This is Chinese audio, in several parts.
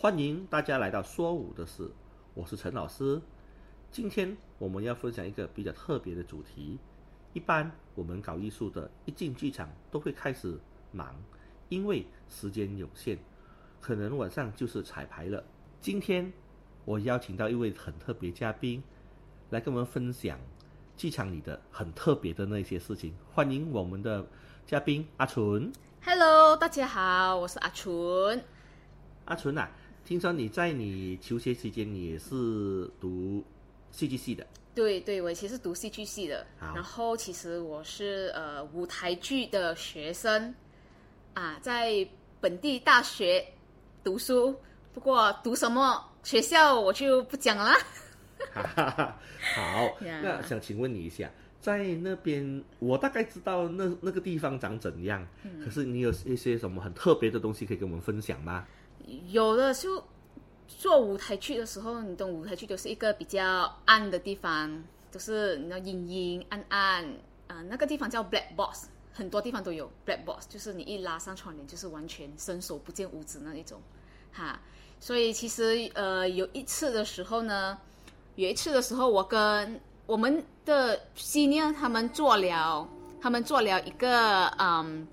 欢迎大家来到说舞的事，我是陈老师。今天我们要分享一个比较特别的主题。一般我们搞艺术的，一进剧场都会开始忙，因为时间有限，可能晚上就是彩排了。今天我邀请到一位很特别嘉宾，来跟我们分享剧场里的很特别的那些事情。欢迎我们的嘉宾阿纯。Hello，大家好，我是阿纯。阿纯啊，听说你在你求学期间，你也是读戏剧系的。对对，我其实是读戏剧系的，好然后其实我是呃舞台剧的学生啊，在本地大学读书，不过读什么学校我就不讲了啦。哈哈哈，好那想请问你一下，在那边我大概知道那那个地方长怎样，嗯可是你有一些什么很特别的东西可以跟我们分享吗？有的就做舞台剧的时候，你懂舞台剧都是一个比较暗的地方，都是你知道阴阴暗暗啊、那个地方叫 black box，很多地方都有 black box，就是你一拉上窗帘就是完全伸手不见五指那一种，哈。所以其实呃有一次的时候呢，有一次的时候我跟我们的 senior 他们做了，他们做了一个嗯。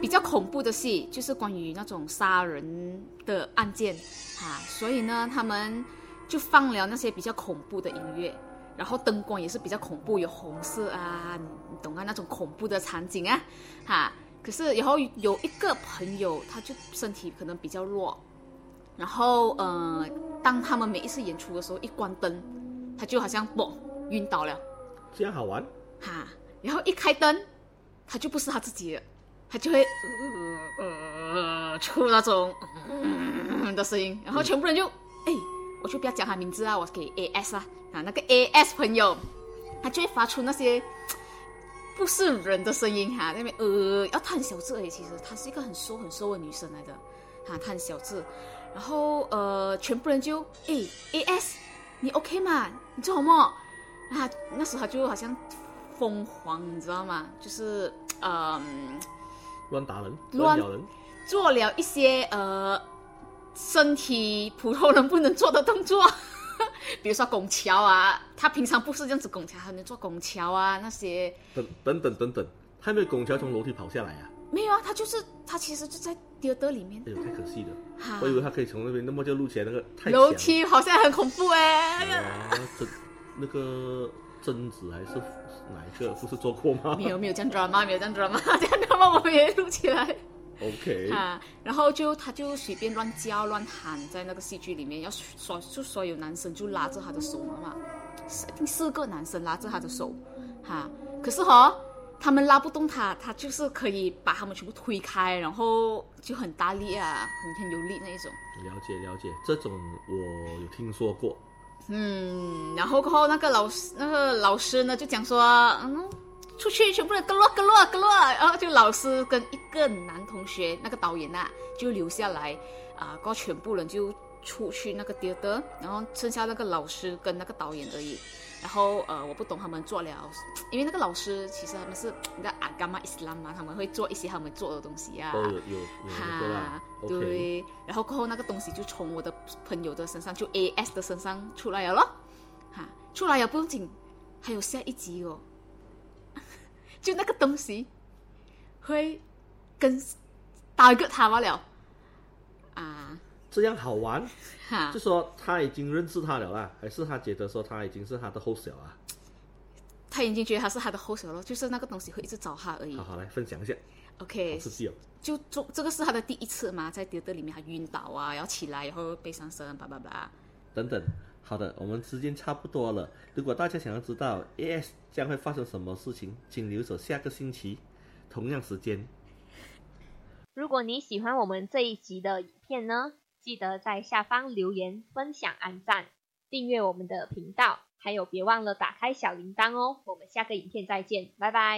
比较恐怖的戏，就是关于那种杀人的案件啊，所以呢，他们就放了那些比较恐怖的音乐，然后灯光也是比较恐怖，有红色啊，你懂啊，那种恐怖的场景啊，哈、可是然后有一个朋友，他就身体可能比较弱，然后呃，当他们每一次演出的时候一关灯，他就好像嘣晕倒了。这样好玩？哈，然后一开灯，他就不是他自己了，他就会呃呃出那种嗯的声音，然后全部人就哎，我就不要讲他名字啊，我给 AS 啊啊那个 AS 朋友，他就会发出那些不是人的声音哈，那边呃要她很小智而已，其实她是一个很瘦很瘦的女生来的，哈，她很小智，然后呃全部人就哎 AS 你 OK 吗？你做什么？啊，那时候他就好像疯狂，你知道吗？就是嗯，乱打人，乱乱咬人，做了一些呃身体普通人不能做的动作，比如说拱桥啊，他平常不是这样子拱桥，他能做拱桥啊那些。等等等等等，他没有拱桥从楼梯跑下来啊？没有啊，他就是他其实就在迪尔德里面。哎呦，太可惜了！哈。我以为他可以从那边，那么就录起来那个太楼强梯好像很恐怖哎、那个贞子还是哪一个？不是做过吗没有没有这样 drama，没有这样 drama，这样 drama 我们也录起来。？OK，啊，然后就他就随便乱叫乱喊，在那个戏剧里面，要所就所有男生就拉着他的手了嘛，四第四个男生拉着他的手，哈，可是哈，他们拉不动他，他就是可以把他们全部推开，然后就很大力啊，很很有力那一种。了解了解，这种我有听说过。嗯，然后过后那个老师那个老师呢就讲说，嗯，出去全部人跟落跟落跟落，然后就老师跟一个男同学，那个导演呐、就留下来，啊，过后全部人就出去那个 theater，然后剩下那个老师跟那个导演而已。然后呃，我不懂他们做了，因为那个老师其实他们是你知道阿伽马伊斯兰嘛，他们会做一些他们做的东西啊。都有有有哈，对，然后过后那个东西就从我的朋友的身上，就 AS 的身上出来了咯，哈，出来也不用紧，还有下一集哦，就那个东西会跟打一个他罢了，啊，这样好玩。哈就，说他已经认识他了啦，还是他觉得说他已经是他的后小啊？他已经觉得他是他的后手了，就是那个东西会一直找他而已好。好来分享一下，OK。就做这个是他的第一次嘛，在跌的里面他晕倒啊，然后起来，然后背上身，叭叭叭。等等，好的，我们时间差不多了。如果大家想要知道 AS 将会发生什么事情，请留守下个星期同样时间。如果你喜欢我们这一集的影片呢，记得在下方留言、分享、按赞、订阅我们的频道，还有别忘了打开小铃铛哦。我们下个影片再见，拜拜。